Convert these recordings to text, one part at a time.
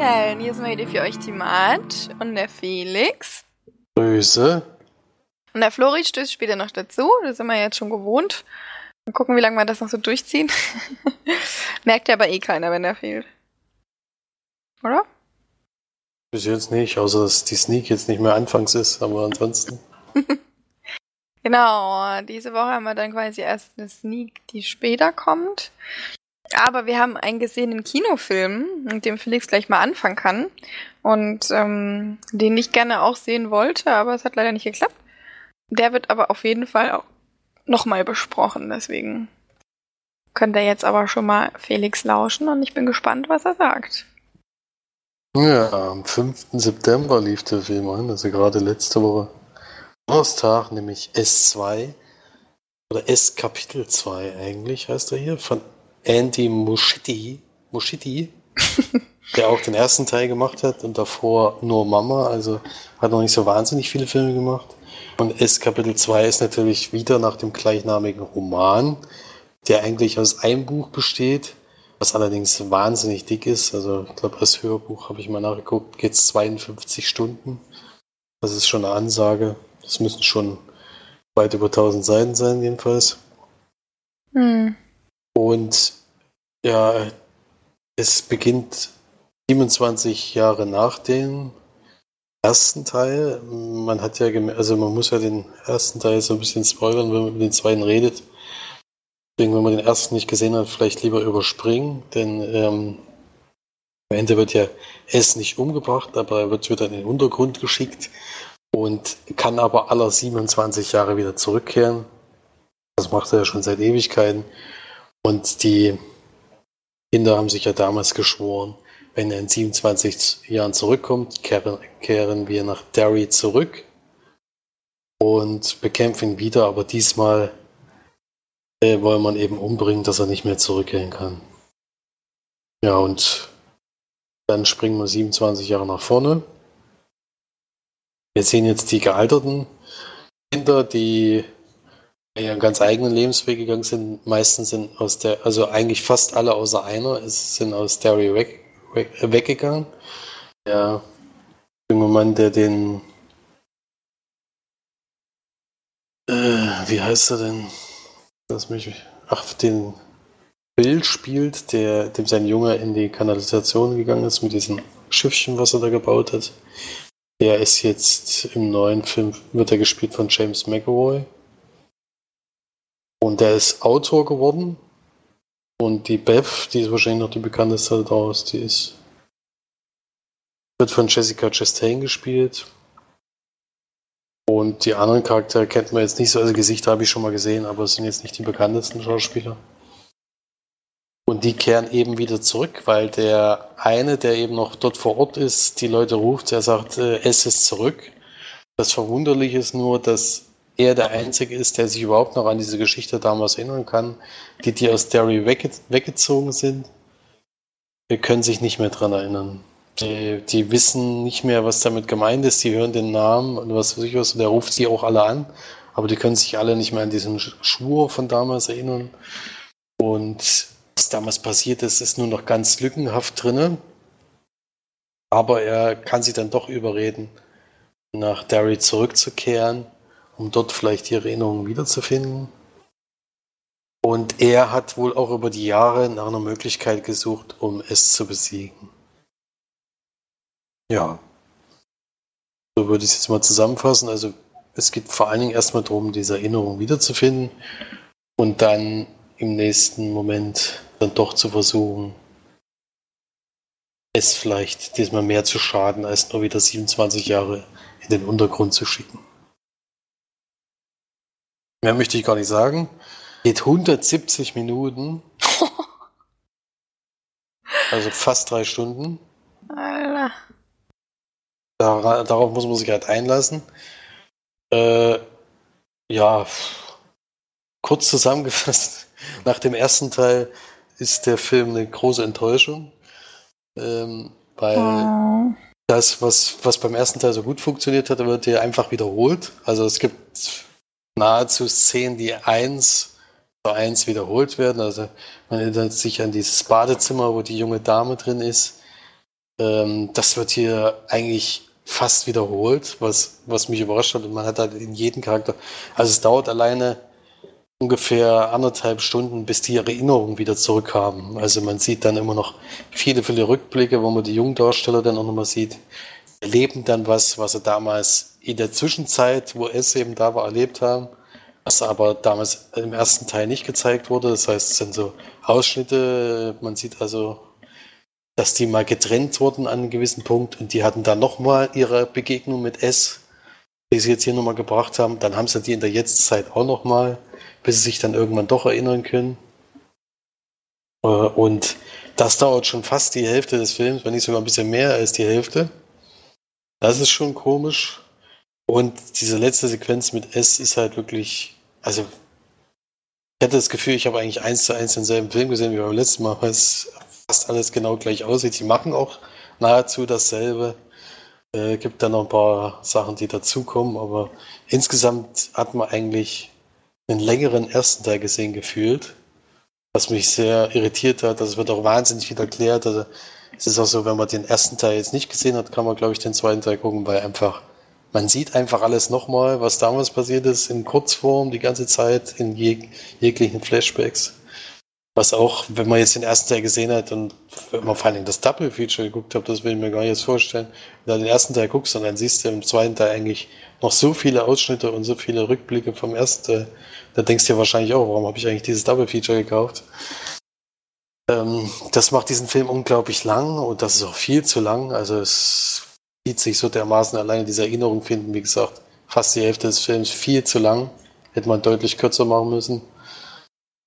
Kerlen, hier ist mal wieder für euch die Mart und der Felix. Grüße. Und der Flori stößt später noch dazu, das sind wir jetzt schon gewohnt. Mal gucken, wie lange wir das noch so durchziehen. Merkt ja aber eh keiner, wenn der fehlt. Oder? Bis jetzt nicht, außer dass die Sneak jetzt nicht mehr anfangs ist, aber ansonsten. genau, diese Woche haben wir dann quasi erst eine Sneak, die später kommt. Aber wir haben einen gesehenen Kinofilm, mit dem Felix gleich mal anfangen kann. Und ähm, den ich gerne auch sehen wollte, aber es hat leider nicht geklappt. Der wird aber auf jeden Fall auch nochmal besprochen, deswegen könnt ihr jetzt aber schon mal Felix lauschen und ich bin gespannt, was er sagt. Ja, am 5. September lief der Film an, also gerade letzte Woche. Donnerstag, nämlich S2 oder S Kapitel 2 eigentlich heißt er hier, von Andy Muschietti, Muschietti, der auch den ersten Teil gemacht hat und davor nur Mama, also hat noch nicht so wahnsinnig viele Filme gemacht. Und S Kapitel 2 ist natürlich wieder nach dem gleichnamigen Roman, der eigentlich aus einem Buch besteht, was allerdings wahnsinnig dick ist. Also ich glaube, als Hörbuch habe ich mal nachgeguckt, geht es 52 Stunden. Das ist schon eine Ansage. Das müssen schon weit über 1000 Seiten sein, jedenfalls. Hm. Und ja, es beginnt 27 Jahre nach dem ersten Teil. Man hat ja, also man muss ja den ersten Teil so ein bisschen spoilern, wenn man über den zweiten redet. Deswegen, wenn man den ersten nicht gesehen hat, vielleicht lieber überspringen, denn ähm, am Ende wird ja S nicht umgebracht, aber er wird wieder in den Untergrund geschickt und kann aber aller 27 Jahre wieder zurückkehren. Das macht er ja schon seit Ewigkeiten. Und die Kinder haben sich ja damals geschworen, wenn er in 27 Jahren zurückkommt, kehren, kehren wir nach Derry zurück und bekämpfen ihn wieder, aber diesmal äh, wollen man eben umbringen, dass er nicht mehr zurückkehren kann. Ja, und dann springen wir 27 Jahre nach vorne. Wir sehen jetzt die gealterten Kinder, die ihren ganz eigenen Lebensweg gegangen sind. Meistens sind aus der, also eigentlich fast alle außer einer, sind aus Derry weg, weg, weggegangen. Der junge Mann, der den, äh, wie heißt er denn? Lass mich, ach, den Bill spielt, der, dem sein Junge in die Kanalisation gegangen ist mit diesem Schiffchen, was er da gebaut hat. Der ist jetzt im neuen Film, wird er gespielt von James McAvoy. Und der ist Autor geworden. Und die Beth, die ist wahrscheinlich noch die bekannteste daraus, die ist. Wird von Jessica Chastain gespielt. Und die anderen Charaktere kennt man jetzt nicht so. Also Gesichter habe ich schon mal gesehen, aber es sind jetzt nicht die bekanntesten Schauspieler. Und die kehren eben wieder zurück, weil der eine, der eben noch dort vor Ort ist, die Leute ruft, der sagt, äh, es ist zurück. Das Verwunderliche ist nur, dass er der Einzige ist, der sich überhaupt noch an diese Geschichte damals erinnern kann. Die, die aus Derry wegge weggezogen sind, wir können sich nicht mehr dran erinnern. Die, die, wissen nicht mehr, was damit gemeint ist. Die hören den Namen und was weiß ich was. Und der ruft sie auch alle an. Aber die können sich alle nicht mehr an diesen Schwur von damals erinnern. Und was damals passiert ist, ist nur noch ganz lückenhaft drinne. Aber er kann sie dann doch überreden, nach Derry zurückzukehren um dort vielleicht die Erinnerungen wiederzufinden. Und er hat wohl auch über die Jahre nach einer Möglichkeit gesucht, um es zu besiegen. Ja. So würde ich es jetzt mal zusammenfassen. Also es geht vor allen Dingen erstmal darum, diese Erinnerung wiederzufinden und dann im nächsten Moment dann doch zu versuchen, es vielleicht diesmal mehr zu schaden, als nur wieder 27 Jahre in den Untergrund zu schicken. Mehr möchte ich gar nicht sagen. Geht 170 Minuten. also fast drei Stunden. Alter. Dar darauf muss man sich halt einlassen. Äh, ja, kurz zusammengefasst. Nach dem ersten Teil ist der Film eine große Enttäuschung. Ähm, weil oh. das, was, was beim ersten Teil so gut funktioniert hat, wird hier einfach wiederholt. Also es gibt nahezu Szenen, die eins zu eins wiederholt werden. Also man erinnert sich an dieses Badezimmer, wo die junge Dame drin ist. Ähm, das wird hier eigentlich fast wiederholt, was, was mich überrascht hat. Und man hat halt in jedem Charakter, also es dauert alleine ungefähr anderthalb Stunden, bis die Erinnerungen wieder zurückhaben. Also man sieht dann immer noch viele, viele Rückblicke, wo man die jungen Darsteller dann auch nochmal sieht, erleben dann was, was sie damals in der Zwischenzeit, wo es eben da war, erlebt haben, was aber damals im ersten Teil nicht gezeigt wurde. Das heißt, es sind so Ausschnitte, man sieht also, dass die mal getrennt wurden an einem gewissen Punkt und die hatten dann nochmal ihre Begegnung mit S, die sie jetzt hier nochmal gebracht haben. Dann haben sie die in der Jetztzeit auch nochmal bis sie sich dann irgendwann doch erinnern können. Äh, und das dauert schon fast die Hälfte des Films, wenn nicht sogar ein bisschen mehr als die Hälfte. Das ist schon komisch. Und diese letzte Sequenz mit S ist halt wirklich, also ich hatte das Gefühl, ich habe eigentlich eins zu eins denselben Film gesehen wie beim letzten Mal, weil es fast alles genau gleich aussieht. Die machen auch nahezu dasselbe. Äh, gibt dann noch ein paar Sachen, die dazukommen, aber insgesamt hat man eigentlich einen längeren ersten Teil gesehen gefühlt, was mich sehr irritiert hat. Das wird auch wahnsinnig viel erklärt. Also es ist auch so, wenn man den ersten Teil jetzt nicht gesehen hat, kann man, glaube ich, den zweiten Teil gucken, weil einfach man sieht einfach alles nochmal, was damals passiert ist, in Kurzform die ganze Zeit, in jeg jeglichen Flashbacks. Was auch, wenn man jetzt den ersten Teil gesehen hat und wenn man vor allen Dingen das Double-Feature geguckt hat, das will ich mir gar nicht jetzt vorstellen, wenn du den ersten Teil guckst und dann siehst du im zweiten Teil eigentlich noch so viele Ausschnitte und so viele Rückblicke vom ersten Teil, da denkst du ja wahrscheinlich auch, warum habe ich eigentlich dieses Double-Feature gekauft? Ähm, das macht diesen Film unglaublich lang und das ist auch viel zu lang. Also es zieht sich so dermaßen alleine diese Erinnerung finden, wie gesagt, fast die Hälfte des Films viel zu lang. Hätte man deutlich kürzer machen müssen.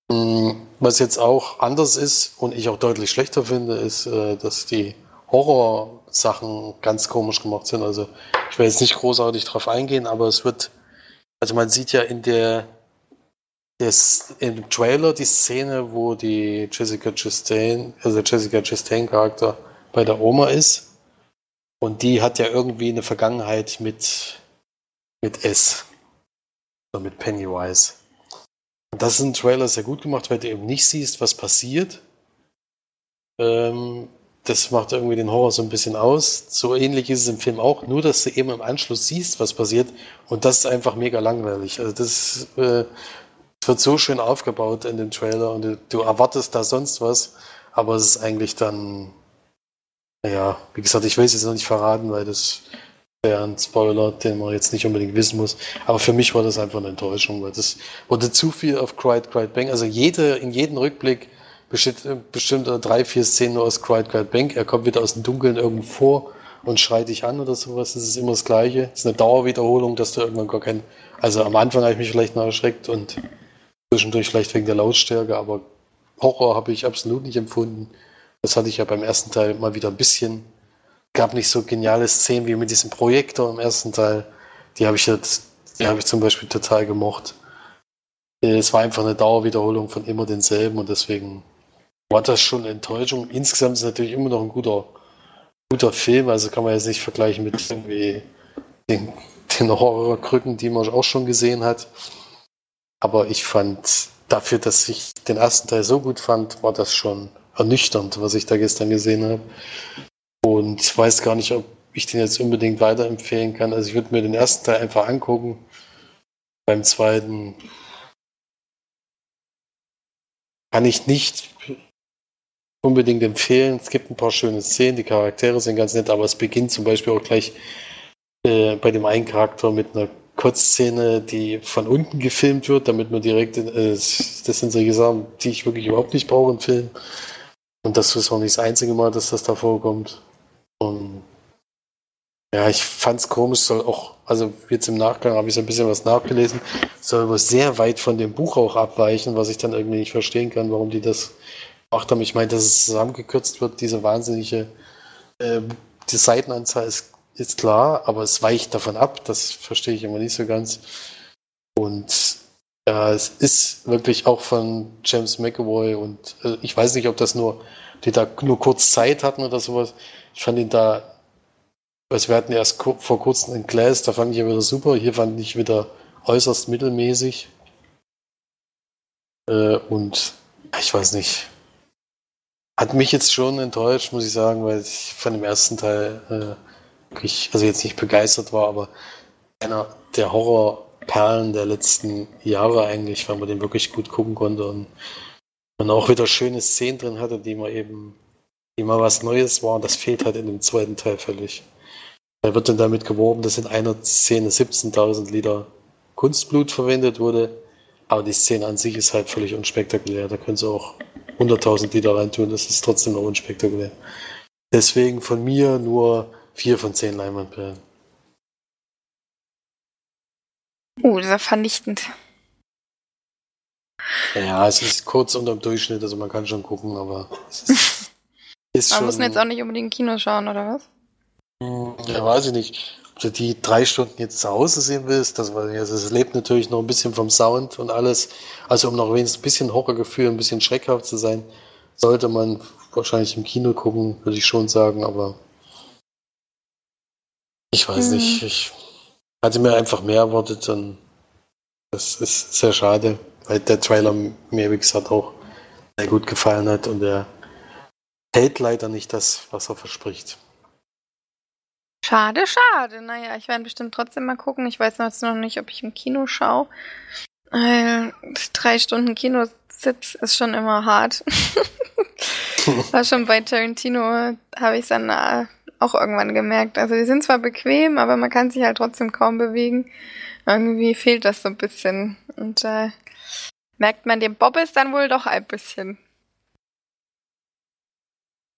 Mm, was jetzt auch anders ist und ich auch deutlich schlechter finde, ist, äh, dass die Horror-Sachen ganz komisch gemacht sind. Also ich will jetzt nicht großartig drauf eingehen, aber es wird, also man sieht ja in der das, im Trailer die Szene, wo die Jessica Chastain, also Jessica Chastain Charakter bei der Oma ist. Und die hat ja irgendwie eine Vergangenheit mit, mit S. Oder mit Pennywise. Und das ist ein Trailer sehr gut gemacht, weil du eben nicht siehst, was passiert. Ähm, das macht irgendwie den Horror so ein bisschen aus. So ähnlich ist es im Film auch, nur dass du eben im Anschluss siehst, was passiert. Und das ist einfach mega langweilig. Also das äh, es wird so schön aufgebaut in dem Trailer und du, du, erwartest da sonst was, aber es ist eigentlich dann, naja, wie gesagt, ich will es jetzt noch nicht verraten, weil das wäre ein Spoiler, den man jetzt nicht unbedingt wissen muss. Aber für mich war das einfach eine Enttäuschung, weil das wurde zu viel auf Cried, Cried, Bang. Also jede, in jedem Rückblick besteht bestimmt drei, vier Szenen nur aus Cried, Cried, Bang. Er kommt wieder aus dem Dunkeln irgendwo vor und schreit dich an oder sowas. Das ist immer das Gleiche. Das ist eine Dauerwiederholung, dass du irgendwann gar kein, also am Anfang habe ich mich vielleicht noch erschreckt und Zwischendurch vielleicht wegen der Lautstärke, aber Horror habe ich absolut nicht empfunden. Das hatte ich ja beim ersten Teil mal wieder ein bisschen. Gab nicht so geniale Szenen wie mit diesem Projektor im ersten Teil. Die habe ich jetzt, die habe ich zum Beispiel total gemocht. Es war einfach eine Dauerwiederholung von immer denselben und deswegen war das schon eine Enttäuschung. Insgesamt ist es natürlich immer noch ein guter, guter Film, also kann man jetzt nicht vergleichen mit irgendwie den, den Horrorkrücken, die man auch schon gesehen hat. Aber ich fand, dafür, dass ich den ersten Teil so gut fand, war das schon ernüchternd, was ich da gestern gesehen habe. Und weiß gar nicht, ob ich den jetzt unbedingt weiterempfehlen kann. Also ich würde mir den ersten Teil einfach angucken. Beim zweiten kann ich nicht unbedingt empfehlen. Es gibt ein paar schöne Szenen, die Charaktere sind ganz nett, aber es beginnt zum Beispiel auch gleich äh, bei dem einen Charakter mit einer Kurzszene, die von unten gefilmt wird, damit man direkt, in, äh, das sind solche Sachen, die ich wirklich überhaupt nicht brauche im Film. Und das ist auch nicht das einzige Mal, dass das da vorkommt. Und ja, ich fand's komisch, soll auch, also jetzt im Nachgang habe ich so ein bisschen was nachgelesen, soll aber sehr weit von dem Buch auch abweichen, was ich dann irgendwie nicht verstehen kann, warum die das gemacht haben. Ich meine, dass es zusammengekürzt wird, diese wahnsinnige, äh, die Seitenanzahl ist ist klar, aber es weicht davon ab. Das verstehe ich immer nicht so ganz. Und ja, es ist wirklich auch von James McAvoy und äh, ich weiß nicht, ob das nur, die da nur kurz Zeit hatten oder sowas. Ich fand ihn da, also wir hatten erst vor kurzem in Glass, da fand ich ihn wieder super. Hier fand ich wieder äußerst mittelmäßig. Äh, und ich weiß nicht. hat mich jetzt schon enttäuscht, muss ich sagen, weil ich von dem ersten Teil äh, wirklich, also jetzt nicht begeistert war, aber einer der Horrorperlen der letzten Jahre eigentlich, weil man den wirklich gut gucken konnte und man auch wieder schöne Szenen drin hatte, die man eben, die mal was Neues waren. Das fehlt halt in dem zweiten Teil völlig. Da wird dann damit geworben, dass in einer Szene 17.000 Liter Kunstblut verwendet wurde. Aber die Szene an sich ist halt völlig unspektakulär. Da können sie auch 100.000 Liter reintun, das ist trotzdem noch unspektakulär. Deswegen von mir nur 4 von 10 Leinwandperlen. Oh, das ist vernichtend. Ja, es ist kurz unter dem Durchschnitt, also man kann schon gucken, aber es ist, ist man schon... muss jetzt auch nicht unbedingt Kino schauen, oder was? Hm, ja, weiß ich nicht. Ob du die drei Stunden jetzt zu Hause sehen willst, das, also es lebt natürlich noch ein bisschen vom Sound und alles. Also um noch wenigstens ein bisschen Horrorgefühl, ein bisschen schreckhaft zu sein, sollte man wahrscheinlich im Kino gucken, würde ich schon sagen, aber ich weiß hm. nicht. Ich hatte mir einfach mehr erwartet und das ist sehr schade, weil der Trailer mir, wie gesagt, auch sehr gut gefallen hat und er hält leider nicht das, was er verspricht. Schade, schade. Naja, ich werde bestimmt trotzdem mal gucken. Ich weiß jetzt noch nicht, ob ich im Kino schaue. Äh, drei Stunden Kinositz ist schon immer hart. War schon bei Tarantino, habe ich es dann äh, auch irgendwann gemerkt. Also die sind zwar bequem, aber man kann sich halt trotzdem kaum bewegen. Irgendwie fehlt das so ein bisschen. Und äh, merkt man dem Bobbes dann wohl doch ein bisschen.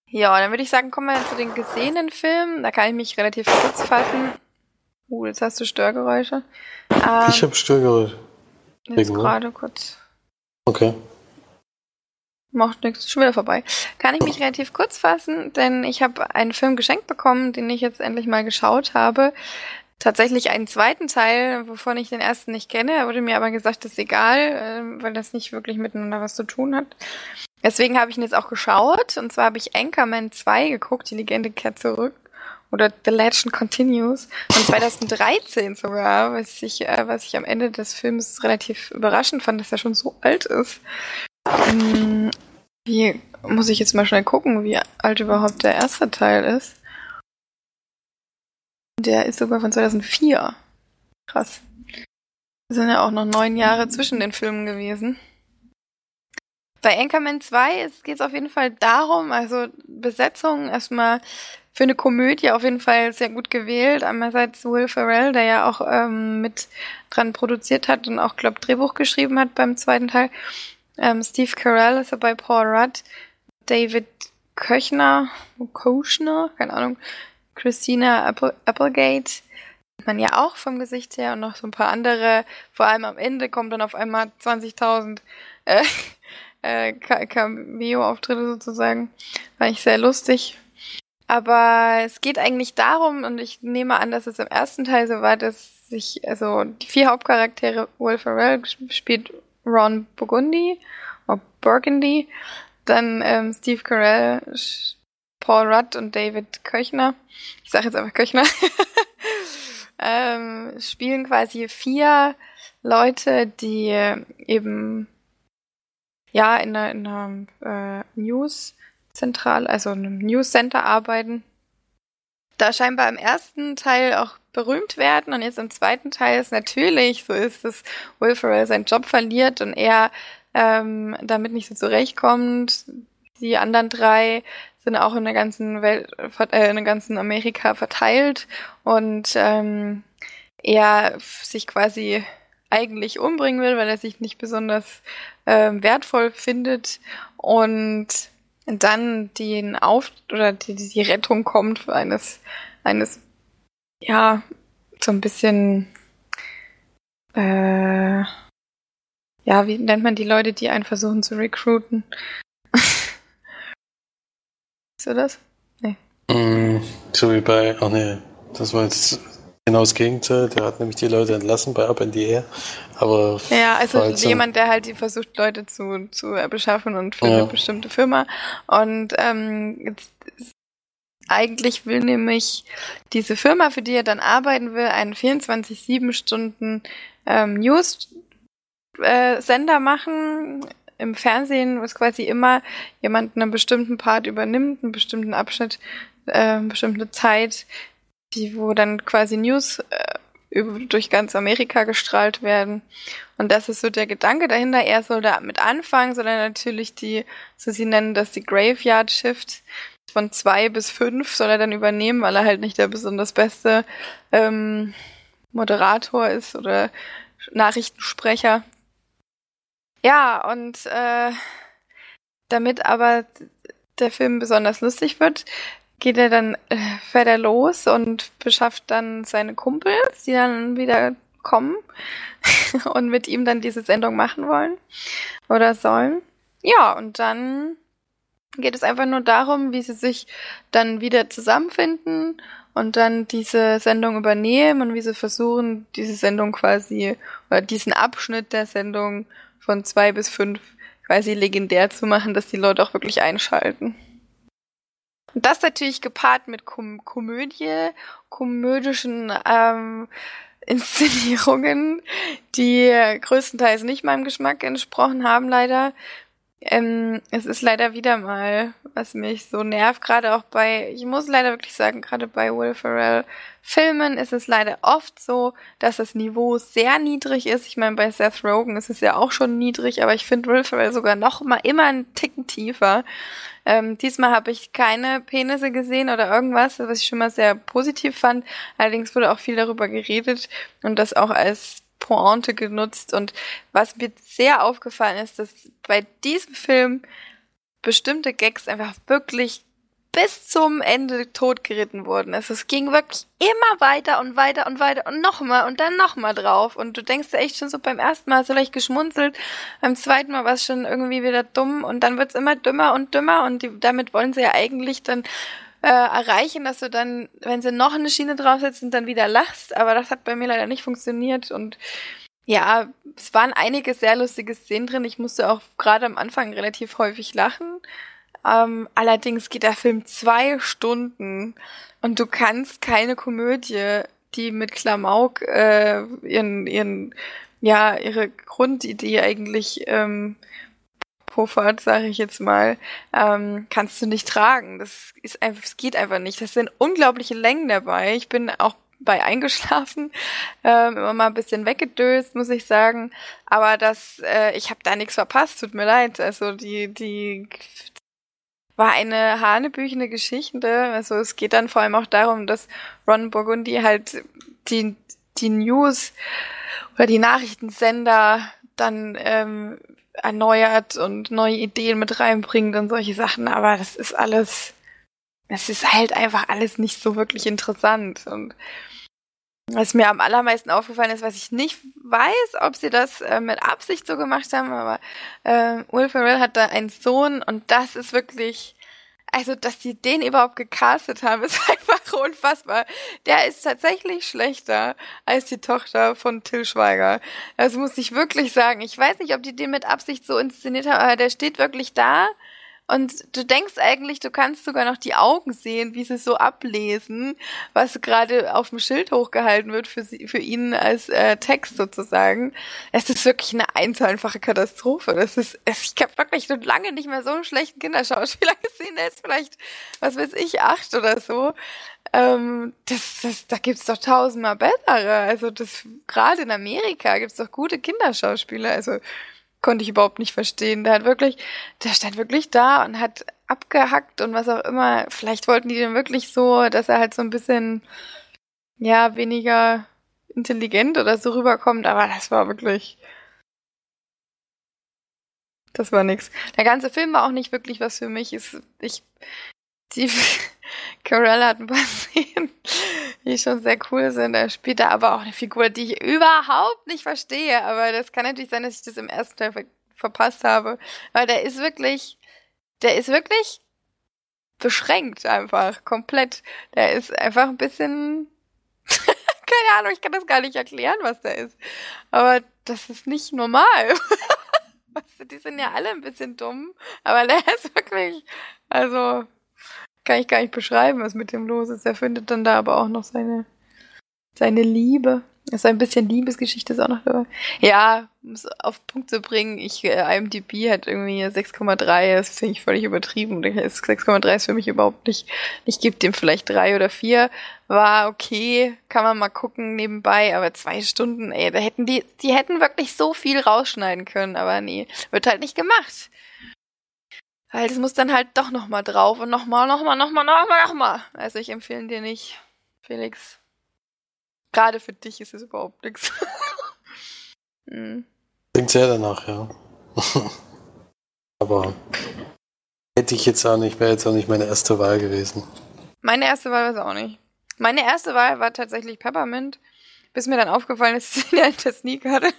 Ja, dann würde ich sagen, kommen wir zu den gesehenen Filmen. Da kann ich mich relativ kurz fassen. Uh, jetzt hast du Störgeräusche. Ähm, ich habe Störgeräusche. Jetzt gerade kurz. Okay. Macht nichts, schon wieder vorbei. Kann ich mich relativ kurz fassen, denn ich habe einen Film geschenkt bekommen, den ich jetzt endlich mal geschaut habe. Tatsächlich einen zweiten Teil, wovon ich den ersten nicht kenne. Er wurde mir aber gesagt, das ist egal, äh, weil das nicht wirklich miteinander was zu tun hat. Deswegen habe ich ihn jetzt auch geschaut. Und zwar habe ich Anchorman 2 geguckt, die Legende kehrt zurück. Oder The Legend Continues. Von 2013 sogar, was ich, äh, was ich am Ende des Films relativ überraschend fand, dass er schon so alt ist. Ähm, wie muss ich jetzt mal schnell gucken, wie alt überhaupt der erste Teil ist? Der ist sogar von 2004. Krass. Das sind ja auch noch neun Jahre zwischen den Filmen gewesen. Bei Anchorman 2 geht es auf jeden Fall darum, also Besetzung erstmal für eine Komödie auf jeden Fall sehr gut gewählt. Einerseits Will Ferrell, der ja auch ähm, mit dran produziert hat und auch, glaube Drehbuch geschrieben hat beim zweiten Teil. Ähm, Steve Carell ist dabei, Paul Rudd, David Köchner, Kochner, keine Ahnung, Christina Apple, Applegate, man ja auch vom Gesicht her und noch so ein paar andere. Vor allem am Ende kommt dann auf einmal 20.000 äh, äh, Cameo-Auftritte sozusagen. War ich sehr lustig. Aber es geht eigentlich darum, und ich nehme an, dass es im ersten Teil so war, dass sich, also die vier Hauptcharaktere, Will Ferrell spielt Ron Burgundy, oder Burgundy, dann ähm, Steve Carell, Paul Rudd und David Köchner. Ich sage jetzt einfach Köchner. ähm, spielen quasi vier Leute, die eben ja in einer, in einer äh, News-Zentral, also in einem News-Center arbeiten. Da scheinbar im ersten Teil auch berühmt werden und jetzt im zweiten Teil ist natürlich, so ist es, Will Ferrell seinen Job verliert und er ähm, damit nicht so zurechtkommt. Die anderen drei sind auch in der ganzen Welt, äh, in der ganzen Amerika verteilt und ähm, er sich quasi eigentlich umbringen will, weil er sich nicht besonders äh, wertvoll findet und dann den Auf oder die, die Rettung kommt eines eines ja so ein bisschen äh, ja wie nennt man die Leute, die einen versuchen zu recruiten? Ist du das? Nee. Mm, so wie bei, ach nee, das war jetzt Genau das Gegenteil. Der hat nämlich die Leute entlassen bei Up in the Air. Aber ja, also halt jemand, der halt versucht, Leute zu, zu beschaffen und für ja. eine bestimmte Firma. Und ähm, jetzt, eigentlich will nämlich diese Firma, für die er dann arbeiten will, einen 24-7 Stunden ähm, News-Sender äh, machen im Fernsehen, es quasi immer jemand einen bestimmten Part übernimmt, einen bestimmten Abschnitt, äh, eine bestimmte Zeit, die, wo dann quasi News äh, über, durch ganz Amerika gestrahlt werden. Und das ist so der Gedanke dahinter. Er soll da mit anfangen, sondern natürlich die, so sie nennen das die Graveyard Shift von zwei bis fünf soll er dann übernehmen, weil er halt nicht der besonders beste ähm, Moderator ist oder Nachrichtensprecher. Ja, und äh, damit aber der Film besonders lustig wird, geht er dann, äh, fährt er los und beschafft dann seine Kumpels, die dann wieder kommen und mit ihm dann diese Sendung machen wollen oder sollen. Ja, und dann geht es einfach nur darum, wie sie sich dann wieder zusammenfinden und dann diese Sendung übernehmen und wie sie versuchen, diese Sendung quasi oder diesen Abschnitt der Sendung von zwei bis fünf quasi legendär zu machen, dass die Leute auch wirklich einschalten. Und das natürlich gepaart mit Kom Komödie, komödischen ähm, Inszenierungen, die größtenteils nicht meinem Geschmack entsprochen haben, leider. Ähm, es ist leider wieder mal, was mich so nervt, gerade auch bei, ich muss leider wirklich sagen, gerade bei Will Ferrell Filmen ist es leider oft so, dass das Niveau sehr niedrig ist. Ich meine, bei Seth Rogen ist es ja auch schon niedrig, aber ich finde Will Ferrell sogar noch mal immer einen Ticken tiefer. Ähm, diesmal habe ich keine Penisse gesehen oder irgendwas, was ich schon mal sehr positiv fand. Allerdings wurde auch viel darüber geredet und das auch als Pointe genutzt. Und was mir sehr aufgefallen ist, dass bei diesem Film bestimmte Gags einfach wirklich bis zum Ende totgeritten wurden. Also es ging wirklich immer weiter und weiter und weiter und nochmal und dann nochmal drauf. Und du denkst ja echt schon so beim ersten Mal so leicht geschmunzelt, beim zweiten Mal war es schon irgendwie wieder dumm und dann wird's immer dümmer und dümmer und die, damit wollen sie ja eigentlich dann äh, erreichen, dass du dann, wenn sie noch eine Schiene draufsetzen, dann wieder lachst. Aber das hat bei mir leider nicht funktioniert und ja, es waren einige sehr lustige Szenen drin. Ich musste auch gerade am Anfang relativ häufig lachen. Ähm, allerdings geht der Film zwei Stunden und du kannst keine Komödie, die mit Klamauk äh, ihren, ihren, ja, ihre Grundidee eigentlich ähm, puffert, sage ich jetzt mal, ähm, kannst du nicht tragen. Das ist einfach, es geht einfach nicht. Das sind unglaubliche Längen dabei. Ich bin auch bei eingeschlafen, ähm, immer mal ein bisschen weggedöst, muss ich sagen. Aber das, äh, ich habe da nichts verpasst, tut mir leid. Also die, die war eine hanebüchene Geschichte. Also es geht dann vor allem auch darum, dass Ron Burgundy halt die, die News oder die Nachrichtensender dann ähm, erneuert und neue Ideen mit reinbringt und solche Sachen, aber das ist alles, es ist halt einfach alles nicht so wirklich interessant. Und was mir am allermeisten aufgefallen ist, was ich nicht weiß, ob sie das äh, mit Absicht so gemacht haben, aber äh, Will Ferrell hat da einen Sohn und das ist wirklich, also dass die den überhaupt gecastet haben, ist einfach unfassbar. Der ist tatsächlich schlechter als die Tochter von Till Schweiger. Das muss ich wirklich sagen. Ich weiß nicht, ob die den mit Absicht so inszeniert haben, aber der steht wirklich da und du denkst eigentlich, du kannst sogar noch die Augen sehen, wie sie so ablesen, was gerade auf dem Schild hochgehalten wird für, sie, für ihn als äh, Text sozusagen. Es ist wirklich eine einfache Katastrophe. Das ist, ich habe wirklich schon lange nicht mehr so einen schlechten Kinderschauspieler gesehen. Der ist vielleicht, was weiß ich, acht oder so. Ähm, das, das, da gibt's doch tausendmal bessere. Also das gerade in Amerika gibt's doch gute Kinderschauspieler. Also konnte ich überhaupt nicht verstehen. Der hat wirklich, der stand wirklich da und hat abgehackt und was auch immer. Vielleicht wollten die den wirklich so, dass er halt so ein bisschen, ja, weniger intelligent oder so rüberkommt, aber das war wirklich, das war nix. Der ganze Film war auch nicht wirklich was für mich. Ist, ich, die, Carell hat ein paar Szenen, die schon sehr cool sind. Er spielt da aber auch eine Figur, die ich überhaupt nicht verstehe. Aber das kann natürlich sein, dass ich das im ersten Teil ver verpasst habe. Weil der ist wirklich, der ist wirklich beschränkt einfach, komplett. Der ist einfach ein bisschen, keine Ahnung, ich kann das gar nicht erklären, was der ist. Aber das ist nicht normal. die sind ja alle ein bisschen dumm, aber der ist wirklich, also, kann ich gar nicht beschreiben, was mit dem los ist. Er findet dann da aber auch noch seine, seine Liebe. So ein bisschen Liebesgeschichte ist auch noch dabei. Ja, um es auf den Punkt zu bringen, ich, äh, IMDb hat irgendwie 6,3, das finde ich völlig übertrieben. 6,3 ist für mich überhaupt nicht, ich gebe dem vielleicht drei oder vier. War okay, kann man mal gucken nebenbei, aber zwei Stunden, ey, da hätten die, die hätten wirklich so viel rausschneiden können, aber nee, wird halt nicht gemacht. Weil das muss dann halt doch nochmal drauf und nochmal, nochmal, nochmal, nochmal, nochmal. Also ich empfehle dir nicht, Felix. Gerade für dich ist es überhaupt nichts. hm. Klingt sehr danach, ja. Aber hätte ich jetzt auch nicht, wäre jetzt auch nicht meine erste Wahl gewesen. Meine erste Wahl war es auch nicht. Meine erste Wahl war tatsächlich Peppermint, bis mir dann aufgefallen ist, dass sie eine Sneak hatte.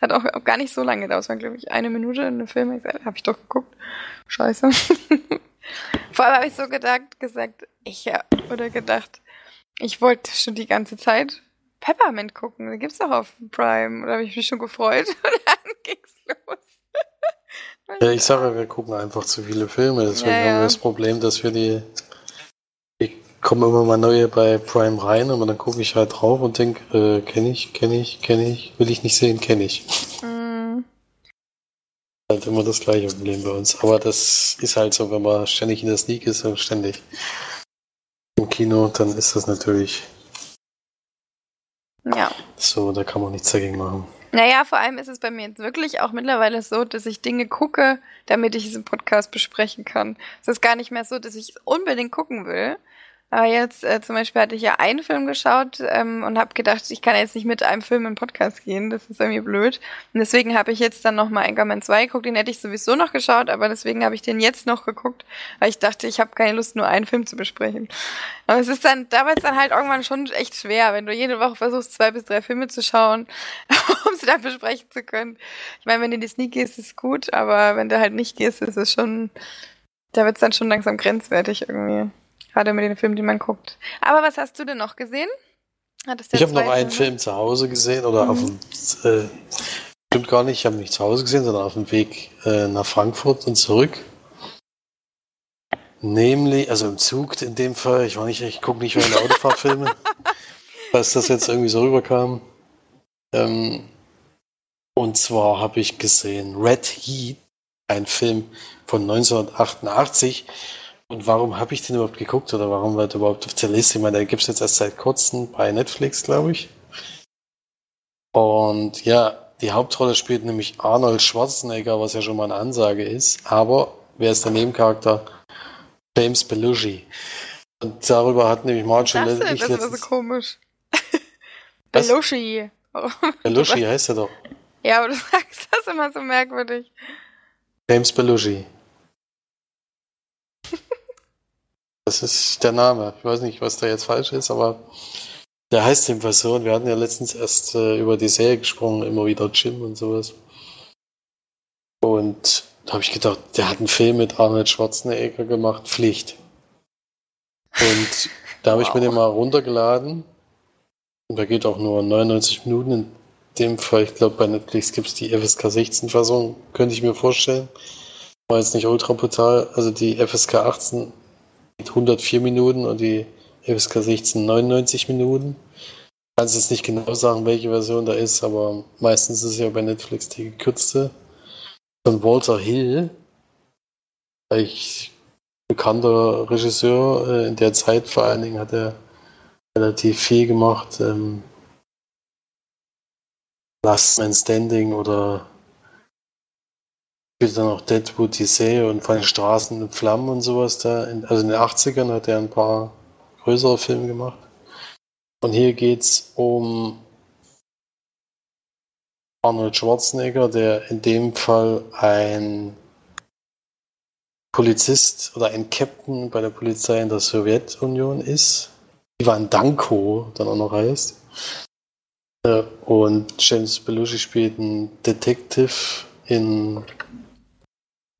Hat auch, auch, gar nicht so lange gedauert. Es war, glaube ich, eine Minute in der Film. Habe ich doch geguckt. Scheiße. Vor allem habe ich so gedacht, gesagt, ich ja, oder gedacht, ich wollte schon die ganze Zeit Peppermint gucken. Da gibt's doch auf Prime. Da habe ich mich schon gefreut. Und dann ging's los. ja, ich sage, wir gucken einfach zu viele Filme. Deswegen ja, ja. haben wir das Problem, dass wir die. Ich komme immer mal neue bei Prime rein, aber dann gucke ich halt drauf und denke, äh, kenne ich, kenne ich, kenne ich, will ich nicht sehen, kenne ich. Mm. Halt immer das gleiche Problem bei uns. Aber das ist halt so, wenn man ständig in der Sneak ist, und ständig im Kino, dann ist das natürlich. Ja. So, da kann man nichts dagegen machen. Naja, vor allem ist es bei mir jetzt wirklich auch mittlerweile so, dass ich Dinge gucke, damit ich diesen Podcast besprechen kann. Es ist gar nicht mehr so, dass ich es unbedingt gucken will, aber jetzt äh, zum Beispiel hatte ich ja einen Film geschaut ähm, und habe gedacht, ich kann jetzt nicht mit einem Film in Podcast gehen, das ist irgendwie blöd. Und deswegen habe ich jetzt dann nochmal Anchorman 2 geguckt, den hätte ich sowieso noch geschaut, aber deswegen habe ich den jetzt noch geguckt, weil ich dachte, ich habe keine Lust, nur einen Film zu besprechen. Aber es ist dann, da wird dann halt irgendwann schon echt schwer, wenn du jede Woche versuchst, zwei bis drei Filme zu schauen, um sie dann besprechen zu können. Ich meine, wenn du in die Sneak gehst, ist es gut, aber wenn du halt nicht gehst, ist es schon, da wird es dann schon langsam grenzwertig irgendwie. Gerade mit den Filmen, die man guckt. Aber was hast du denn noch gesehen? ich habe noch einen Film zu Hause gesehen oder mhm. auf dem, äh, stimmt gar nicht, ich habe nicht zu Hause gesehen, sondern auf dem Weg äh, nach Frankfurt und zurück. Nämlich, also im Zug in dem Fall, ich war nicht, ich gucke nicht mehr Autofahrtfilme, falls das jetzt irgendwie so rüberkam. Ähm, und zwar habe ich gesehen Red Heat, ein Film von 1988 und warum habe ich den überhaupt geguckt oder warum war der überhaupt auf der Liste? Ich meine, der gibt es jetzt erst seit kurzem bei Netflix, glaube ich. Und ja, die Hauptrolle spielt nämlich Arnold Schwarzenegger, was ja schon mal eine Ansage ist. Aber wer ist der Nebencharakter? James Belushi. Und darüber hat nämlich Marge und ich Das ist so komisch. Belushi. Belushi heißt er doch. Ja, aber du sagst das immer so merkwürdig. James Belushi. Das ist der Name. Ich weiß nicht, was da jetzt falsch ist, aber der heißt jedenfalls so. Und wir hatten ja letztens erst äh, über die Serie gesprochen, immer wieder Jim und sowas. Und da habe ich gedacht, der hat einen Film mit Arnold Schwarzenegger gemacht, Pflicht. Und da habe wow. ich mir den mal runtergeladen. Und da geht auch nur 99 Minuten. In dem Fall, ich glaube, bei Netflix gibt es die FSK 16 Fassung, könnte ich mir vorstellen. War jetzt nicht ultra brutal. Also die FSK 18 104 Minuten und die FSK 16 99 Minuten. Ich kann jetzt nicht genau sagen, welche Version da ist, aber meistens ist ja bei Netflix die gekürzte. Von Walter Hill, eigentlich bekannter Regisseur äh, in der Zeit vor allen Dingen hat er relativ viel gemacht. Ähm, Last Man Standing oder spielt dann auch Deadwood die Serie und von den Straßen in Flammen und sowas da. Also in den 80ern hat er ein paar größere Filme gemacht. Und hier geht es um Arnold Schwarzenegger, der in dem Fall ein Polizist oder ein Captain bei der Polizei in der Sowjetunion ist. Ivan Danko dann auch noch heißt. Äh, und James Belushi spielt einen Detective in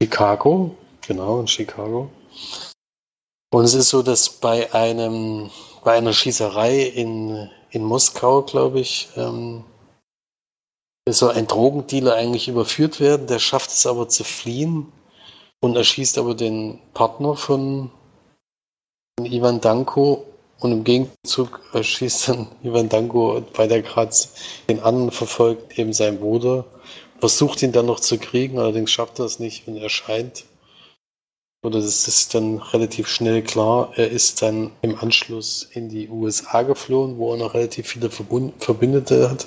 Chicago, genau, in Chicago. Und es ist so, dass bei einem, bei einer Schießerei in, in Moskau, glaube ich, ähm, soll ein Drogendealer eigentlich überführt werden, der schafft es aber zu fliehen und erschießt aber den Partner von, von Ivan Danko und im Gegenzug schießt dann Ivan Danko, weil der gerade den anderen verfolgt, eben seinen Bruder, versucht ihn dann noch zu kriegen, allerdings schafft er es nicht und erscheint. Oder das ist dann relativ schnell klar. Er ist dann im Anschluss in die USA geflohen, wo er noch relativ viele Verbündete hat.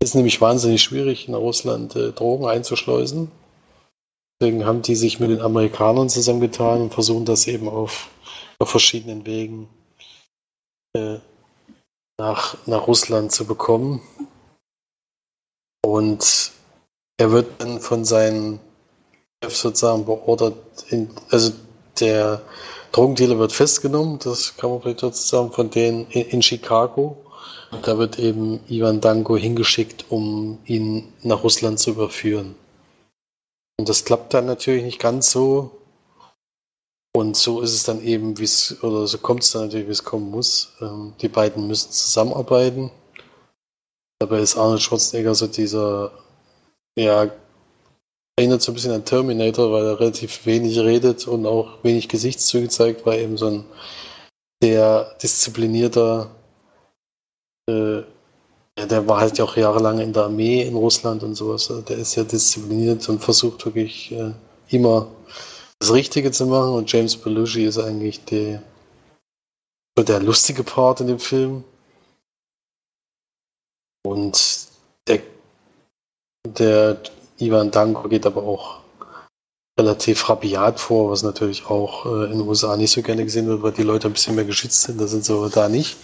Es ist nämlich wahnsinnig schwierig, in Russland äh, Drogen einzuschleusen. Deswegen haben die sich mit den Amerikanern zusammengetan und versuchen das eben auf, auf verschiedenen Wegen äh, nach, nach Russland zu bekommen. Und er wird dann von seinen Chefs sozusagen beordert, in, also der Drogendealer wird festgenommen, das kann man vielleicht dazu sagen, von denen in, in Chicago. Da wird eben Ivan Danko hingeschickt, um ihn nach Russland zu überführen. Und das klappt dann natürlich nicht ganz so. Und so ist es dann eben, wie es, oder so kommt es dann natürlich, wie es kommen muss. Ähm, die beiden müssen zusammenarbeiten. Dabei ist Arnold Schwarzenegger so dieser, ja, erinnert so ein bisschen an Terminator, weil er relativ wenig redet und auch wenig Gesichtszüge zeigt, weil eben so ein sehr disziplinierter, äh, ja, der war halt ja auch jahrelang in der Armee in Russland und sowas. Also der ist sehr diszipliniert und versucht wirklich äh, immer das Richtige zu machen. Und James Belushi ist eigentlich der, so der lustige Part in dem Film. Und der, Ivan Danko geht aber auch relativ rabiat vor, was natürlich auch äh, in den USA nicht so gerne gesehen wird, weil die Leute ein bisschen mehr geschützt sind. Das sind so da nicht.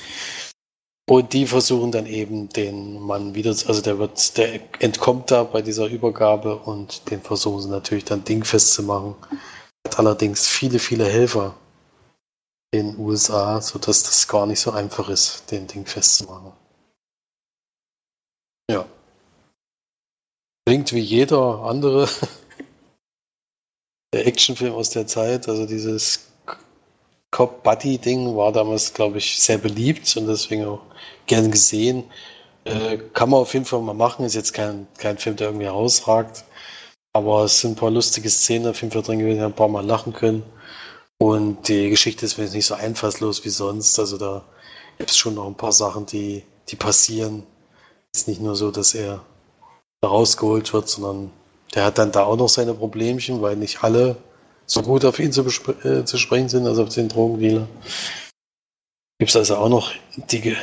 Und die versuchen dann eben den Mann wieder, also der wird, der entkommt da bei dieser Übergabe und den versuchen sie natürlich dann dingfest zu machen. Hat allerdings viele, viele Helfer in den USA, sodass das gar nicht so einfach ist, den Ding festzumachen. Klingt wie jeder andere Actionfilm aus der Zeit. Also dieses Cop-Buddy-Ding war damals, glaube ich, sehr beliebt und deswegen auch gern gesehen. Äh, kann man auf jeden Fall mal machen. Ist jetzt kein, kein Film, der irgendwie herausragt. Aber es sind ein paar lustige Szenen auf jeden Fall drin gewesen, ein paar Mal lachen können. Und die Geschichte ist nicht so einfallslos wie sonst. Also da gibt es schon noch ein paar Sachen, die, die passieren. Ist nicht nur so, dass er rausgeholt wird, sondern der hat dann da auch noch seine Problemchen, weil nicht alle so gut auf ihn zu, äh, zu sprechen sind, also auf den Drogendealer. Gibt es also auch noch die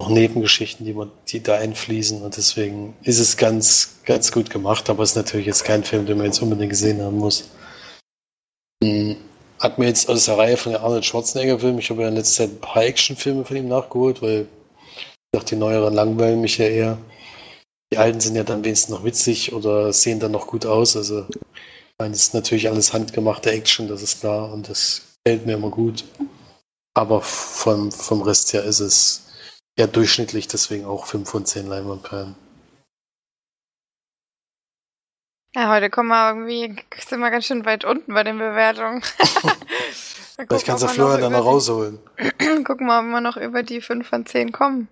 noch Nebengeschichten, die, man, die da einfließen und deswegen ist es ganz, ganz gut gemacht, aber es ist natürlich jetzt kein Film, den man jetzt unbedingt gesehen haben muss. Hm, hat mir jetzt aus der Reihe von den Arnold Schwarzenegger-Filmen, ich habe ja in letzter Zeit ein paar Actionfilme von ihm nachgeholt, weil ich dachte, die neueren langweilen mich ja eher. Die alten sind ja dann wenigstens noch witzig oder sehen dann noch gut aus. Also, ich meine, das ist natürlich alles handgemachte Action, das ist klar und das gefällt mir immer gut. Aber vom, vom Rest her ist es eher durchschnittlich, deswegen auch 5 von 10 Leinwandperlen. Ja, heute kommen wir irgendwie, sind wir ganz schön weit unten bei den Bewertungen. Vielleicht kannst du Florian dann noch rausholen. Gucken wir, ob wir noch über die 5 von 10 kommen.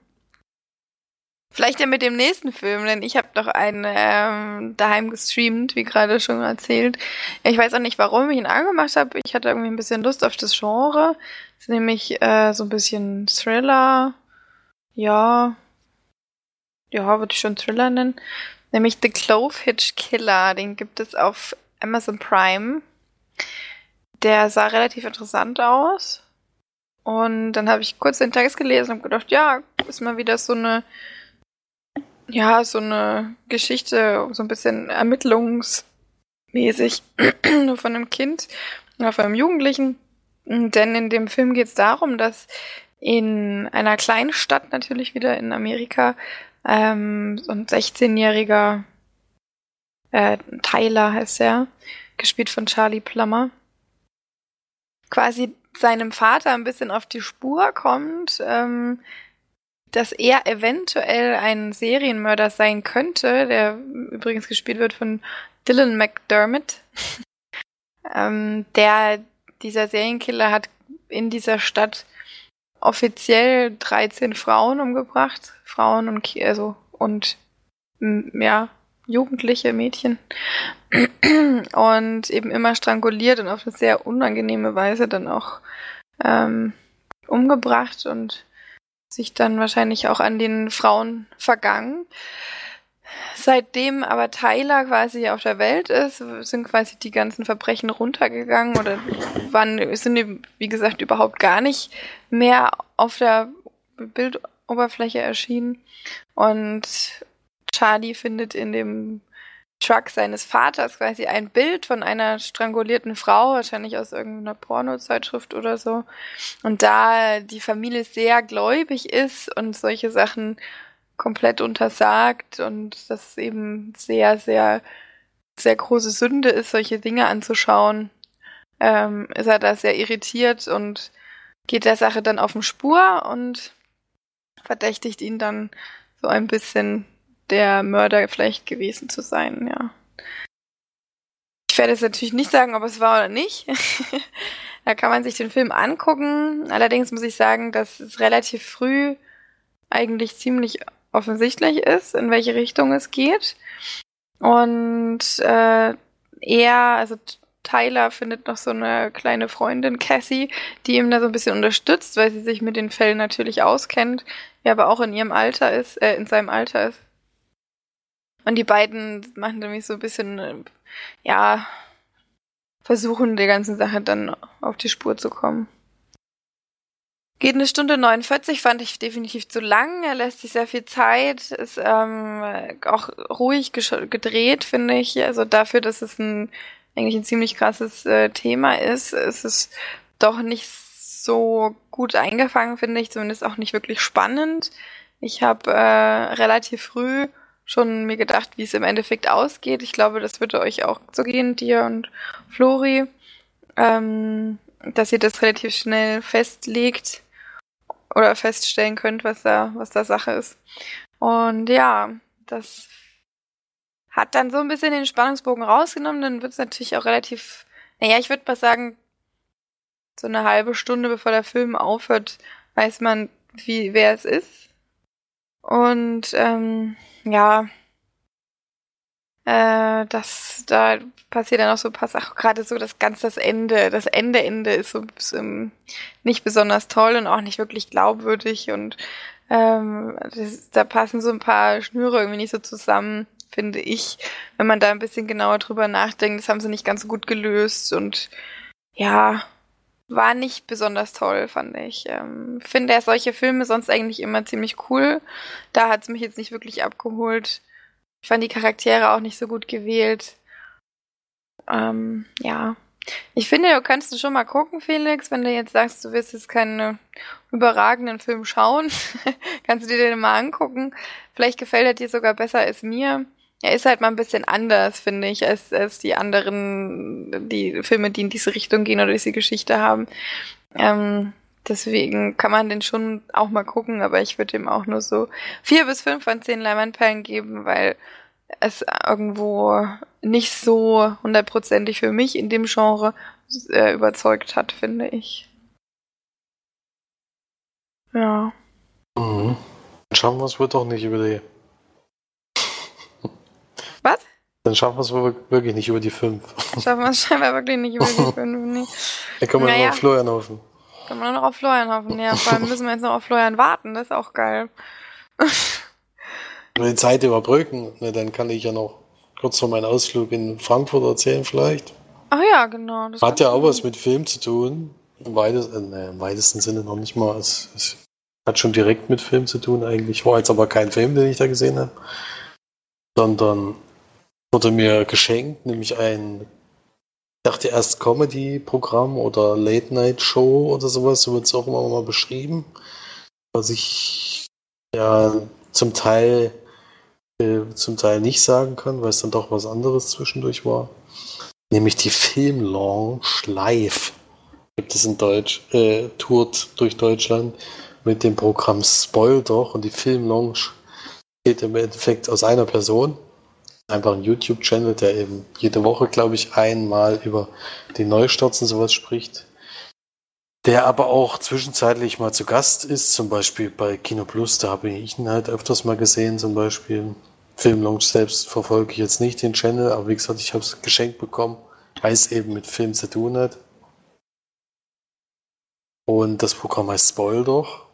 Vielleicht ja mit dem nächsten Film, denn ich habe doch einen ähm, daheim gestreamt, wie gerade schon erzählt. Ich weiß auch nicht, warum ich ihn angemacht habe. Ich hatte irgendwie ein bisschen Lust auf das Genre. Das ist nämlich äh, so ein bisschen Thriller. Ja. Ja, würde ich schon Thriller nennen. Nämlich The Clove Hitch Killer. Den gibt es auf Amazon Prime. Der sah relativ interessant aus. Und dann habe ich kurz den Text gelesen und gedacht, ja, ist mal wieder so eine ja, so eine Geschichte, so ein bisschen ermittlungsmäßig nur von einem Kind oder von einem Jugendlichen. Denn in dem Film geht es darum, dass in einer kleinen Stadt natürlich wieder in Amerika ähm, so ein 16-jähriger äh, Tyler heißt er, gespielt von Charlie Plummer, quasi seinem Vater ein bisschen auf die Spur kommt, ähm, dass er eventuell ein Serienmörder sein könnte, der übrigens gespielt wird von Dylan McDermott. ähm, der, dieser Serienkiller hat in dieser Stadt offiziell 13 Frauen umgebracht. Frauen und, also, und, ja, jugendliche Mädchen. und eben immer stranguliert und auf eine sehr unangenehme Weise dann auch ähm, umgebracht und sich dann wahrscheinlich auch an den Frauen vergangen. Seitdem aber Tyler quasi auf der Welt ist, sind quasi die ganzen Verbrechen runtergegangen oder waren, sind, wie gesagt, überhaupt gar nicht mehr auf der Bildoberfläche erschienen. Und Charlie findet in dem Truck seines Vaters quasi ein Bild von einer strangulierten Frau, wahrscheinlich aus irgendeiner Pornozeitschrift oder so. Und da die Familie sehr gläubig ist und solche Sachen komplett untersagt und das eben sehr, sehr, sehr große Sünde ist, solche Dinge anzuschauen, ähm, ist er da sehr irritiert und geht der Sache dann auf den Spur und verdächtigt ihn dann so ein bisschen der Mörder vielleicht gewesen zu sein, ja. Ich werde jetzt natürlich nicht sagen, ob es war oder nicht. da kann man sich den Film angucken. Allerdings muss ich sagen, dass es relativ früh eigentlich ziemlich offensichtlich ist, in welche Richtung es geht. Und äh, er, also Tyler findet noch so eine kleine Freundin, Cassie, die ihm da so ein bisschen unterstützt, weil sie sich mit den Fällen natürlich auskennt, ja aber auch in ihrem Alter ist, äh, in seinem Alter ist. Und die beiden machen nämlich so ein bisschen, äh, ja, versuchen der ganzen Sache dann auf die Spur zu kommen. Geht eine Stunde 49, fand ich definitiv zu lang. Er lässt sich sehr viel Zeit, ist ähm, auch ruhig gedreht, finde ich. Also dafür, dass es ein eigentlich ein ziemlich krasses äh, Thema ist, ist es doch nicht so gut eingefangen, finde ich, zumindest auch nicht wirklich spannend. Ich habe äh, relativ früh schon mir gedacht, wie es im Endeffekt ausgeht. Ich glaube, das würde euch auch so gehen, dir und Flori, ähm, dass ihr das relativ schnell festlegt oder feststellen könnt, was da, was da Sache ist. Und ja, das hat dann so ein bisschen den Spannungsbogen rausgenommen. Dann wird es natürlich auch relativ, naja, ich würde mal sagen, so eine halbe Stunde bevor der Film aufhört, weiß man, wie wer es ist. Und ähm, ja, äh, das, da passiert dann auch so ein paar Sachen, gerade so das ganz das Ende, das Ende Ende ist so ähm, nicht besonders toll und auch nicht wirklich glaubwürdig. Und ähm, das, da passen so ein paar Schnüre irgendwie nicht so zusammen, finde ich, wenn man da ein bisschen genauer drüber nachdenkt. Das haben sie nicht ganz so gut gelöst. Und ja, war nicht besonders toll, fand ich. Ähm, finde er solche Filme sonst eigentlich immer ziemlich cool. Da hat es mich jetzt nicht wirklich abgeholt. Ich fand die Charaktere auch nicht so gut gewählt. Ähm, ja. Ich finde, du kannst du schon mal gucken, Felix, wenn du jetzt sagst, du willst jetzt keinen überragenden Film schauen, kannst du dir den mal angucken. Vielleicht gefällt er dir sogar besser als mir. Er ist halt mal ein bisschen anders, finde ich, als, als die anderen, die Filme, die in diese Richtung gehen oder diese Geschichte haben. Ähm, deswegen kann man den schon auch mal gucken, aber ich würde ihm auch nur so vier bis fünf von zehn Leimanperlen geben, weil es irgendwo nicht so hundertprozentig für mich in dem Genre äh, überzeugt hat, finde ich. Ja. Mhm. Schauen wir es wohl doch nicht über die was? Dann schaffen wir es wirklich nicht über die 5. Schaffen wir es scheinbar wirklich nicht über die 5. Nee. Dann können wir naja. nur auf Florian hoffen. Können wir noch auf Florian hoffen. Ja, vor allem müssen wir jetzt noch auf Florian warten. Das ist auch geil. Wenn die Zeit überbrücken, ne, dann kann ich ja noch kurz vor meinem Ausflug in Frankfurt erzählen vielleicht. Ach ja, genau. Hat ja auch was mit Film zu tun. Im, weitest, äh, ne, Im weitesten Sinne noch nicht mal. Es, es, hat schon direkt mit Film zu tun eigentlich. War jetzt aber kein Film, den ich da gesehen habe sondern wurde mir geschenkt, nämlich ein, ich dachte erst Comedy-Programm oder Late-Night-Show oder sowas, so wird es auch immer mal beschrieben, was ich ja zum Teil äh, zum Teil nicht sagen kann, weil es dann doch was anderes zwischendurch war. Nämlich die Film-Launch live gibt es in Deutsch, äh, tourt durch Deutschland mit dem Programm Spoil doch und die Film-Launch besteht im Endeffekt aus einer Person. Einfach ein YouTube-Channel, der eben jede Woche, glaube ich, einmal über die Neustarts und sowas spricht. Der aber auch zwischenzeitlich mal zu Gast ist, zum Beispiel bei Kino Plus, da habe ich ihn halt öfters mal gesehen, zum Beispiel. Filmlaunch selbst verfolge ich jetzt nicht den Channel, aber wie gesagt, ich habe es geschenkt bekommen, weil es eben mit Film zu tun hat. Und das Programm heißt Spoil doch.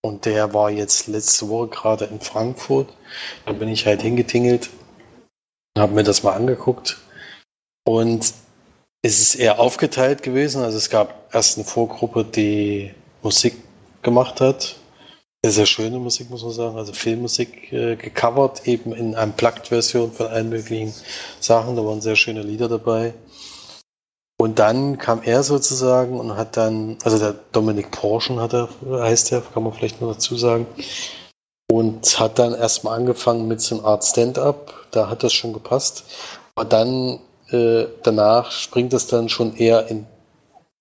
Und der war jetzt letzte Woche gerade in Frankfurt. Da bin ich halt hingetingelt und habe mir das mal angeguckt. Und es ist eher aufgeteilt gewesen. Also es gab erst eine Vorgruppe, die Musik gemacht hat. Sehr, sehr schöne Musik, muss man sagen. Also Filmmusik äh, gecovert, eben in Unplugged-Version von allen möglichen Sachen. Da waren sehr schöne Lieder dabei. Und dann kam er sozusagen und hat dann, also der Dominik Porschen hat er, heißt er, kann man vielleicht nur dazu sagen, und hat dann erstmal angefangen mit so einer Art Stand-up. Da hat das schon gepasst. Aber dann, äh, danach springt es dann schon eher in,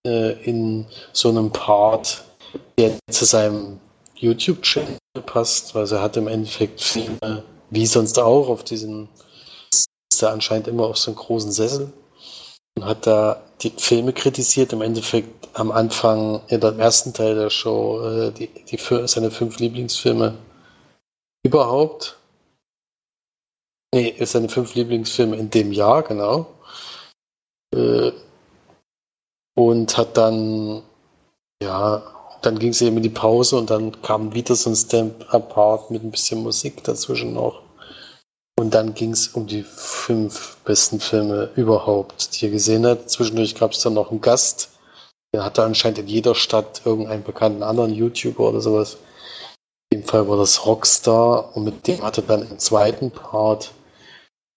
äh, in so einem Part, der zu seinem YouTube-Channel passt, weil er hat im Endeffekt Filme, wie sonst auch, auf diesen, ist er anscheinend immer auf so einem großen Sessel hat da die Filme kritisiert. Im Endeffekt am Anfang in dem ersten Teil der Show äh, die, die, seine fünf Lieblingsfilme überhaupt. Nee, seine fünf Lieblingsfilme in dem Jahr, genau. Äh, und hat dann, ja, dann ging es eben in die Pause und dann kam wieder so ein Stamp Apart mit ein bisschen Musik dazwischen noch. Und dann ging es um die fünf besten Filme überhaupt, die er gesehen hat. Zwischendurch gab es dann noch einen Gast. Der hatte anscheinend in jeder Stadt irgendeinen bekannten anderen YouTuber oder sowas. In dem Fall war das Rockstar und mit dem hat er dann im zweiten Part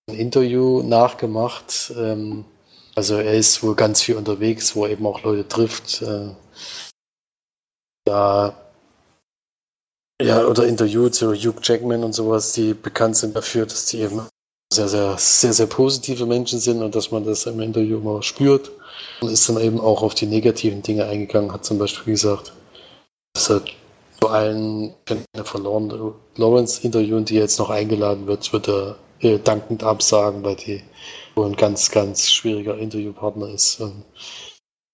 ein Interview nachgemacht. Ähm, also er ist wohl ganz viel unterwegs, wo er eben auch Leute trifft. Äh, da ja, oder interviewt, so Hugh Jackman und sowas, die bekannt sind dafür, dass die eben sehr, sehr, sehr, sehr positive Menschen sind und dass man das im Interview immer spürt. Und ist dann eben auch auf die negativen Dinge eingegangen, hat zum Beispiel gesagt, dass er zu allen verloren Lawrence interviewen, die jetzt noch eingeladen wird, wird er äh, dankend absagen, weil die wohl ein ganz, ganz schwieriger Interviewpartner ist. Und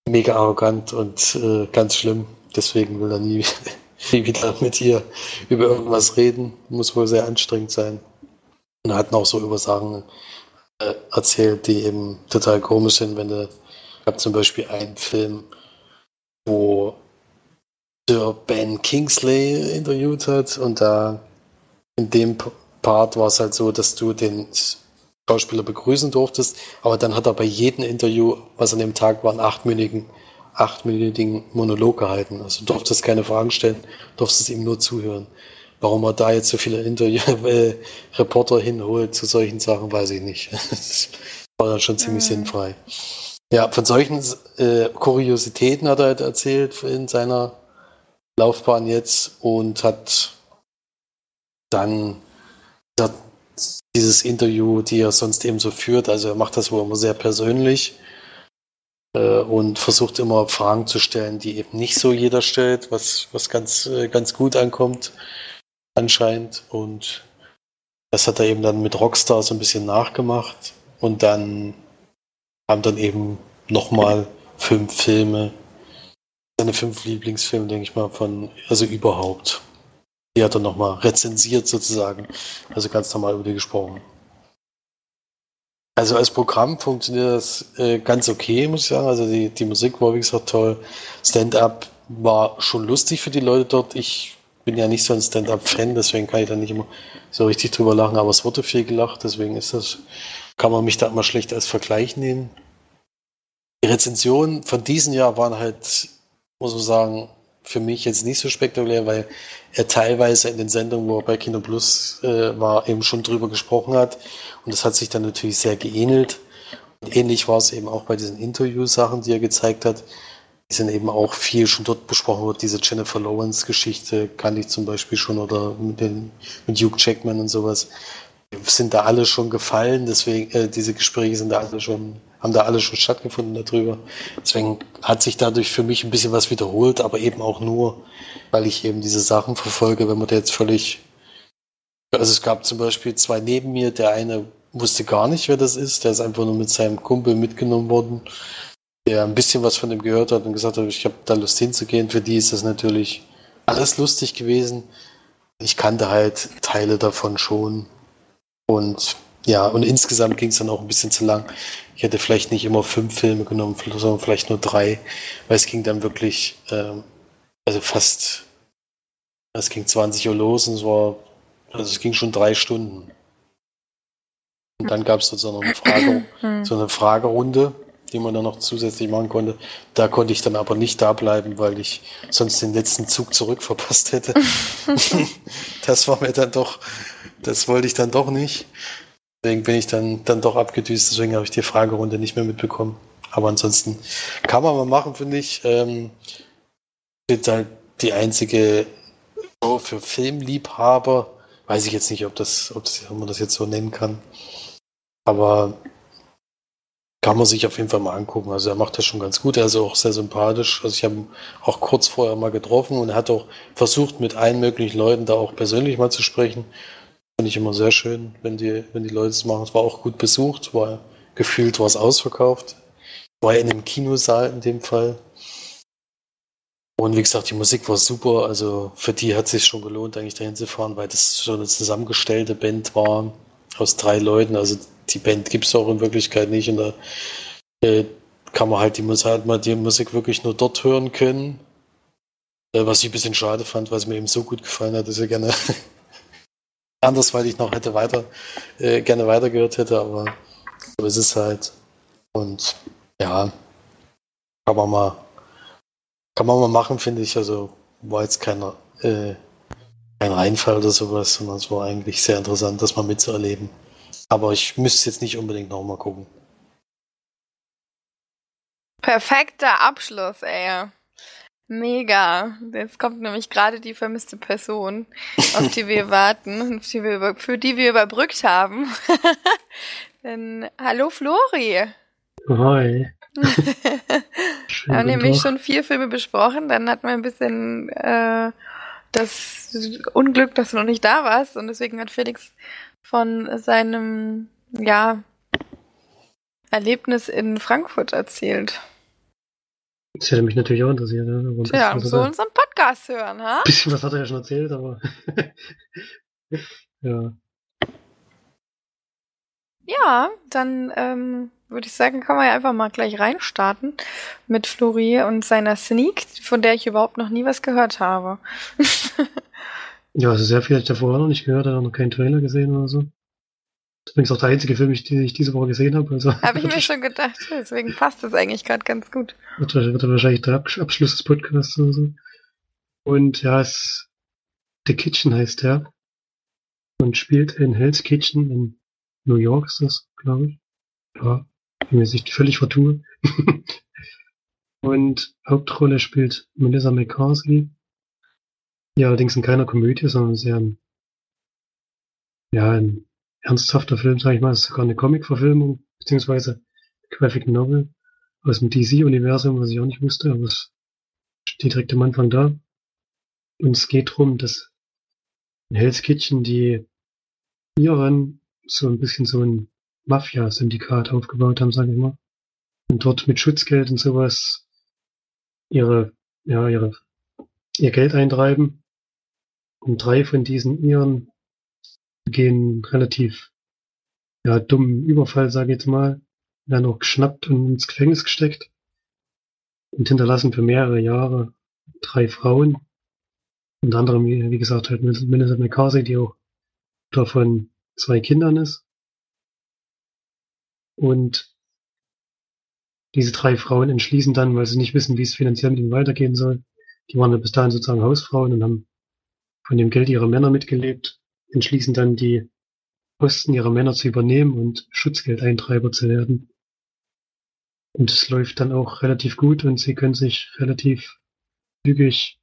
mega arrogant und äh, ganz schlimm. Deswegen will er nie wieder mit ihr über irgendwas reden. Muss wohl sehr anstrengend sein. Und hat auch so über Sachen äh, erzählt, die eben total komisch sind, wenn du, ich zum Beispiel einen Film, wo Sir Ben Kingsley interviewt hat und da in dem Part war es halt so, dass du den Schauspieler begrüßen durftest, aber dann hat er bei jedem Interview, was an dem Tag war, einen achtminütigen achtminütigen Monolog gehalten. Also du durftest keine Fragen stellen, durftest ihm nur zuhören. Warum er da jetzt so viele Interview äh, Reporter hinholt zu solchen Sachen, weiß ich nicht. Das war dann schon ziemlich mhm. sinnfrei. Ja, von solchen äh, Kuriositäten hat er halt erzählt in seiner Laufbahn jetzt und hat dann dieses Interview, die er sonst eben so führt, also er macht das wohl immer sehr persönlich und versucht immer Fragen zu stellen, die eben nicht so jeder stellt, was, was ganz, äh, ganz gut ankommt, anscheinend. Und das hat er eben dann mit Rockstar so ein bisschen nachgemacht. Und dann haben dann eben nochmal fünf Filme, seine fünf Lieblingsfilme, denke ich mal, von, also überhaupt. Die hat er nochmal rezensiert sozusagen. Also ganz normal über die gesprochen. Also als Programm funktioniert das äh, ganz okay, muss ich sagen. Also die, die Musik war, wie gesagt, toll. Stand-up war schon lustig für die Leute dort. Ich bin ja nicht so ein Stand-up-Fan, deswegen kann ich da nicht immer so richtig drüber lachen, aber es wurde viel gelacht, deswegen ist das, kann man mich da immer schlecht als Vergleich nehmen. Die Rezensionen von diesem Jahr waren halt, muss man sagen, für mich jetzt nicht so spektakulär, weil er teilweise in den Sendungen, wo er bei Kino Plus äh, war, eben schon drüber gesprochen hat. Und das hat sich dann natürlich sehr geähnelt. Und ähnlich war es eben auch bei diesen Interview-Sachen, die er gezeigt hat. Die sind eben auch viel schon dort besprochen worden. Diese Jennifer Lawrence-Geschichte kannte ich zum Beispiel schon oder mit, den, mit Hugh Jackman und sowas. Sind da alle schon gefallen, deswegen, äh, diese Gespräche sind da alle schon haben da alle schon stattgefunden darüber. Deswegen hat sich dadurch für mich ein bisschen was wiederholt, aber eben auch nur, weil ich eben diese Sachen verfolge, wenn man da jetzt völlig. Also es gab zum Beispiel zwei neben mir, der eine wusste gar nicht, wer das ist, der ist einfach nur mit seinem Kumpel mitgenommen worden, der ein bisschen was von dem gehört hat und gesagt hat, ich habe da Lust hinzugehen. Für die ist das natürlich alles lustig gewesen. Ich kannte halt Teile davon schon und ja, und insgesamt ging es dann auch ein bisschen zu lang. Ich hätte vielleicht nicht immer fünf Filme genommen, sondern vielleicht nur drei, weil es ging dann wirklich, ähm, also fast, es ging 20 Uhr los und es war, also es ging schon drei Stunden. Und dann gab es sozusagen eine Frage, hm. so eine Fragerunde, die man dann noch zusätzlich machen konnte. Da konnte ich dann aber nicht da bleiben, weil ich sonst den letzten Zug zurückverpasst hätte. das war mir dann doch, das wollte ich dann doch nicht. Deswegen bin ich dann, dann doch abgedüst, deswegen habe ich die Fragerunde nicht mehr mitbekommen. Aber ansonsten kann man mal machen, finde ich. Ähm, ist halt die einzige Show für Filmliebhaber. Weiß ich jetzt nicht, ob das, ob, das, ob man das jetzt so nennen kann. Aber kann man sich auf jeden Fall mal angucken. Also er macht das schon ganz gut. Er ist auch sehr sympathisch. Also ich habe ihn auch kurz vorher mal getroffen und er hat auch versucht, mit allen möglichen Leuten da auch persönlich mal zu sprechen. Finde ich immer sehr schön, wenn die, wenn die Leute es machen. Es war auch gut besucht, war gefühlt was ausverkauft. War in einem Kinosaal in dem Fall. Und wie gesagt, die Musik war super. Also für die hat es sich schon gelohnt, eigentlich dahin zu fahren, weil das so eine zusammengestellte Band war aus drei Leuten. Also die Band gibt es auch in Wirklichkeit nicht. Und da äh, kann man halt die, halt mal die Musik wirklich nur dort hören können. Äh, was ich ein bisschen schade fand, weil es mir eben so gut gefallen hat, dass ich gerne anders, weil ich noch hätte weiter, äh, gerne weitergehört hätte, aber so ist es halt. Und ja, kann man mal, kann man mal machen, finde ich. Also war jetzt keiner, äh, kein Reinfall oder sowas, sondern es war eigentlich sehr interessant, das mal mitzuerleben. Aber ich müsste jetzt nicht unbedingt nochmal gucken. Perfekter Abschluss, ey. Mega. Jetzt kommt nämlich gerade die vermisste Person, auf die wir warten, die wir für die wir überbrückt haben. Denn, hallo Flori. Hi. wir haben nämlich schon vier Filme besprochen, dann hatten wir ein bisschen äh, das Unglück, dass du noch nicht da warst und deswegen hat Felix von seinem, ja, Erlebnis in Frankfurt erzählt. Das hätte mich natürlich auch interessiert. Ne? Tja, so unseren Podcast hören, ha? Bisschen was hat er ja schon erzählt, aber ja. Ja, dann ähm, würde ich sagen, kann man ja einfach mal gleich reinstarten mit Flori und seiner Sneak, von der ich überhaupt noch nie was gehört habe. Ja, also sehr viel habe ich davor noch nicht gehört, habe noch keinen Trailer gesehen oder so. Das ist übrigens auch der einzige Film, den ich diese Woche gesehen habe. Also habe ich mir schon gedacht, deswegen passt das eigentlich gerade ganz gut. Wird, wird wahrscheinlich der Abschluss des Podcasts oder so. Und ja, es The Kitchen heißt der. Und spielt in Hell's Kitchen in New York ist das, glaube ich. Ja, wenn mir sich völlig vertue. und Hauptrolle spielt Melissa McCarthy. Ja, allerdings in keiner Komödie, sondern sehr ja, ein ernsthafter Film, sage ich mal. Es ist sogar eine Comic-Verfilmung, beziehungsweise Graphic Novel aus dem DC-Universum, was ich auch nicht wusste, aber es steht direkt am Anfang da. Und es geht darum, dass in Hell's Kitchen die Iren so ein bisschen so ein Mafia-Syndikat aufgebaut haben, sage ich mal. Und dort mit Schutzgeld und sowas ihre, ja, ihre, ihr Geld eintreiben und drei von diesen Iren gehen relativ ja, dummen Überfall, sage ich jetzt mal, werden auch geschnappt und ins Gefängnis gesteckt und hinterlassen für mehrere Jahre drei Frauen. Unter anderem, wie gesagt, halt Minister McCarthy, die auch davon zwei Kindern ist. Und diese drei Frauen entschließen dann, weil sie nicht wissen, wie es finanziell mit ihnen weitergehen soll. Die waren ja bis dahin sozusagen Hausfrauen und haben von dem Geld ihrer Männer mitgelebt, entschließen dann die Posten ihrer Männer zu übernehmen und Schutzgeldeintreiber zu werden. Und es läuft dann auch relativ gut und sie können sich relativ zügig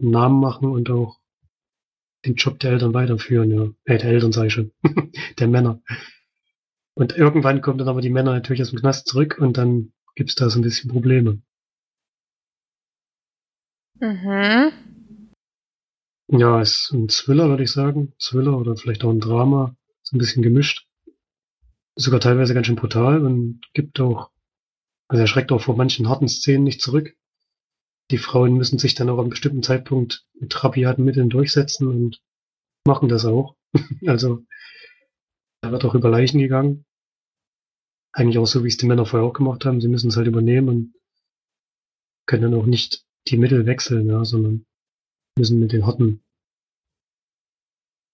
einen Namen machen und auch den Job der Eltern weiterführen, ja. Äh, der Eltern sage ich schon. der Männer. Und irgendwann kommen dann aber die Männer natürlich aus dem Knast zurück und dann gibt's da so ein bisschen Probleme. Mhm. Ja, ist ein Thriller, würde ich sagen. Thriller oder vielleicht auch ein Drama. Ist ein bisschen gemischt. sogar teilweise ganz schön brutal und gibt auch, also er schreckt auch vor manchen harten Szenen nicht zurück. Die Frauen müssen sich dann auch am bestimmten Zeitpunkt mit rabiaten Mitteln durchsetzen und machen das auch. also Da wird auch über Leichen gegangen. Eigentlich auch so, wie es die Männer vorher auch gemacht haben. Sie müssen es halt übernehmen und können dann auch nicht die Mittel wechseln, ja, sondern müssen mit den harten,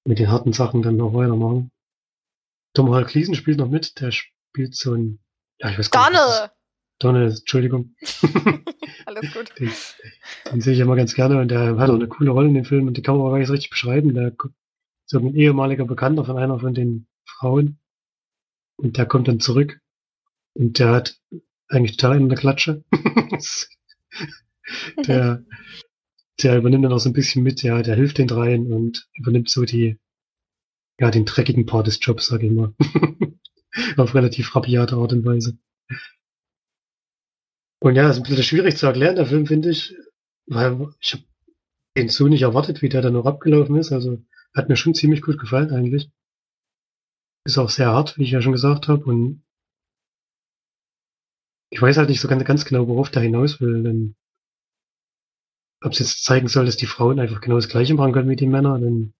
mit den harten Sachen dann noch weitermachen. Tom Hall Cleason spielt noch mit, der spielt so ein, ja, ich weiß gar nicht. Donne! Donald, Entschuldigung. Alles gut. Den, den sehe ich immer ganz gerne und der hat auch eine coole Rolle in dem Film und die kann man aber gar nicht so richtig beschreiben. Der ist so ein ehemaliger Bekannter von einer von den Frauen und der kommt dann zurück und der hat eigentlich total in der Klatsche. der, der übernimmt dann auch so ein bisschen mit, ja, der hilft den dreien und übernimmt so die, ja, den dreckigen Part des Jobs, sag ich mal. Auf relativ rabiate Art und Weise. Und ja, ist ein bisschen schwierig zu erklären, der Film, finde ich, weil ich habe den so nicht erwartet, wie der dann noch abgelaufen ist. Also hat mir schon ziemlich gut gefallen eigentlich. Ist auch sehr hart, wie ich ja schon gesagt habe. Und ich weiß halt nicht so ganz, ganz genau, worauf der hinaus will. Denn ob es jetzt zeigen soll, dass die Frauen einfach genau das Gleiche machen können wie die Männer, denn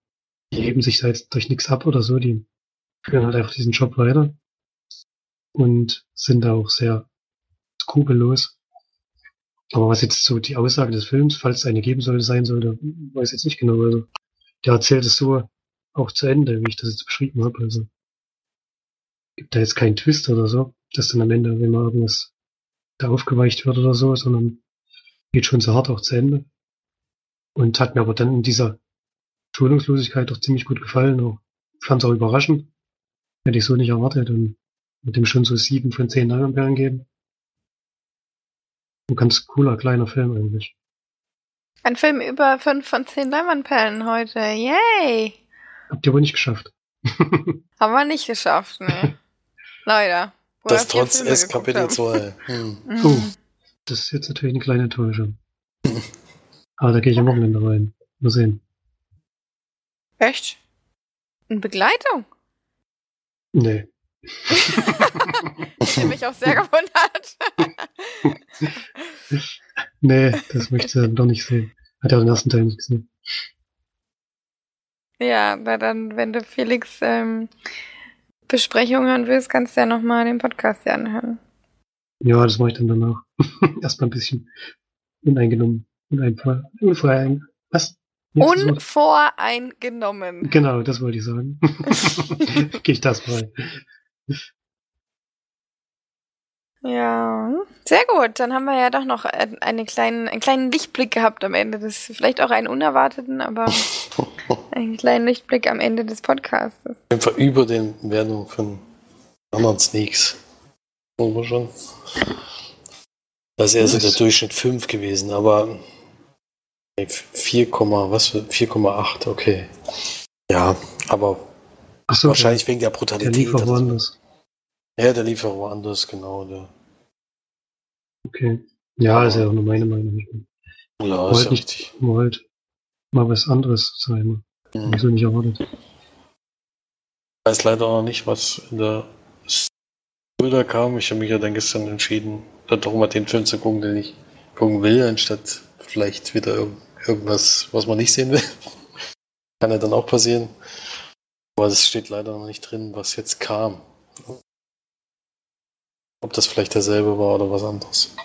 die heben sich da jetzt durch nichts ab oder so. Die führen halt einfach diesen Job weiter und sind da auch sehr skrupellos. Aber was jetzt so die Aussage des Films, falls es eine geben sollte, sein sollte, weiß ich jetzt nicht genau. Also der erzählt es so auch zu Ende, wie ich das jetzt beschrieben habe. Also gibt da jetzt keinen Twist oder so, dass dann am Ende, wenn mal irgendwas da aufgeweicht wird oder so, sondern geht schon so hart auch zu Ende. Und hat mir aber dann in dieser Schonungslosigkeit doch ziemlich gut gefallen. Auch fand es auch überraschend. Hätte ich so nicht erwartet und mit dem schon so sieben von zehn Leinwandperlen geben. Ein ganz cooler kleiner Film eigentlich. Ein Film über fünf von zehn Leinwandperlen heute. Yay! Habt ihr wohl nicht geschafft. Haben wir nicht geschafft, ne? Leider. Wo Das trotz S Kapitel haben. 2. Hm. Oh. Das ist jetzt natürlich eine kleine Enttäuschung. Aber da gehe ich am Wochenende rein. Mal sehen. Echt? In Begleitung? Nee. Ich habe mich auch sehr gewundert. nee, das möchte ich dann doch nicht sehen. Hat ja den ersten Teil nicht gesehen. ja, na dann, wenn du Felix ähm, Besprechung hören willst, kannst du ja nochmal den Podcast hier anhören. Ja, das mache ich dann danach. Erstmal ein bisschen uneingenommen. Uneinfall. Unvorein. Was? Jetzt? Unvoreingenommen. Genau, das wollte ich sagen. Gehe ich das mal. Ja, sehr gut. Dann haben wir ja doch noch äh, eine kleinen, einen kleinen Lichtblick gehabt am Ende des, vielleicht auch einen unerwarteten, aber einen kleinen Lichtblick am Ende des Podcasts. Fall über den Wertung von anderen Sneaks. Muss man schon. Das ist eher so der? Durchschnitt 5 gewesen, aber 4, was für 4,8, okay. Ja, aber so, wahrscheinlich wegen der der Brutalität. lief oder so. woanders. Ja, der lief woanders, genau. Der, Okay. Ja, ist ja auch nur meine Meinung. Ich ja, wollte ist ja richtig. mal was anderes sein. Hm. Hab ich so nicht erwartet. Ich weiß leider auch noch nicht, was in der Bilder kam. Ich habe mich ja dann gestern entschieden, dann doch mal den Film zu gucken, den ich gucken will, anstatt vielleicht wieder irg irgendwas, was man nicht sehen will. Kann ja dann auch passieren. Aber es steht leider noch nicht drin, was jetzt kam. Ob das vielleicht derselbe war oder was anderes.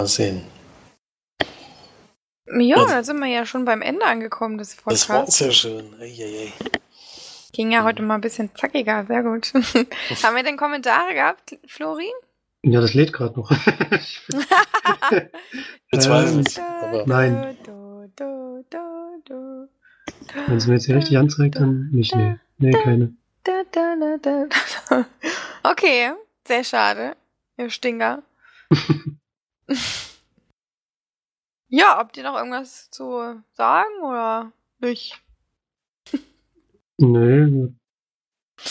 Mal sehen. Ja, Also- da sind wir ja schon beim Ende angekommen des Das war Podcasts. sehr schön. Eieiei. Ging ja heute mal ein bisschen zackiger, sehr gut. Haben wir denn Kommentare gehabt, Flori? Ja, das lädt gerade noch. Ähm, aber Nein. Wenn es mir jetzt hier richtig anzeigt, dann nicht. Nee, nee keine. Okay, sehr schade, ihr Stinger. ja, habt ihr noch irgendwas zu sagen oder nicht? Nee, wir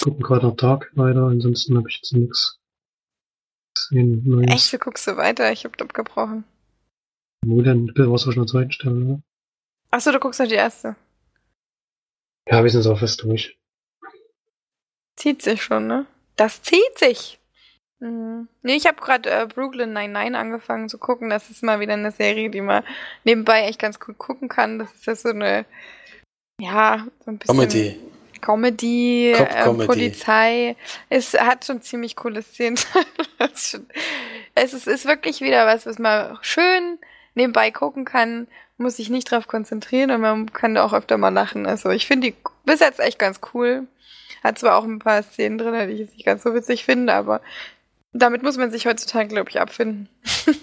gucken gerade noch Tag weiter, ansonsten habe ich jetzt nichts gesehen. Neues. Echt, du guckst so weiter, ich hab abgebrochen. Wo denn? Du warst schon an der zweiten Stelle, oder? Achso, du guckst noch die erste. Ja, wir sind jetzt auch fast durch. Zieht sich schon, ne? Das zieht sich. Mhm. Nee, ich habe gerade äh, Brooklyn 99 angefangen zu gucken. Das ist mal wieder eine Serie, die man nebenbei echt ganz gut gucken kann. Das ist ja so eine ja, so ein bisschen Comedy. Comedy, äh, Cop-Comedy. Polizei. Es hat schon ziemlich coole Szenen. Es ist ist, wirklich wieder was, was man schön nebenbei gucken kann, muss sich nicht drauf konzentrieren und man kann auch öfter mal lachen. Also ich finde die bis jetzt echt ganz cool. Hat zwar auch ein paar Szenen drin, die ich jetzt nicht ganz so witzig finde, aber damit muss man sich heutzutage, glaube ich, abfinden.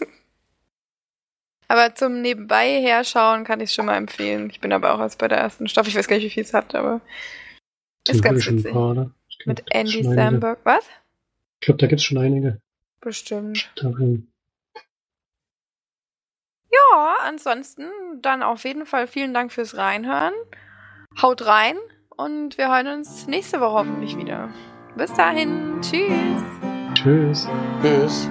aber zum Nebenbei herschauen kann ich es schon mal empfehlen. Ich bin aber auch erst bei der ersten Staffel. Ich weiß gar nicht, wie viel es hat, aber ist ganz ein witzig. paar, ne? Glaub, Mit Andy. Samberg. Was? Ich glaube, da gibt's schon einige Bestimmt. Staffeln. Ja, ansonsten dann auf jeden Fall vielen Dank fürs Reinhören. Haut rein und wir hören uns nächste Woche hoffentlich wieder. Bis dahin. Tschüss. Tschüss. Tschüss.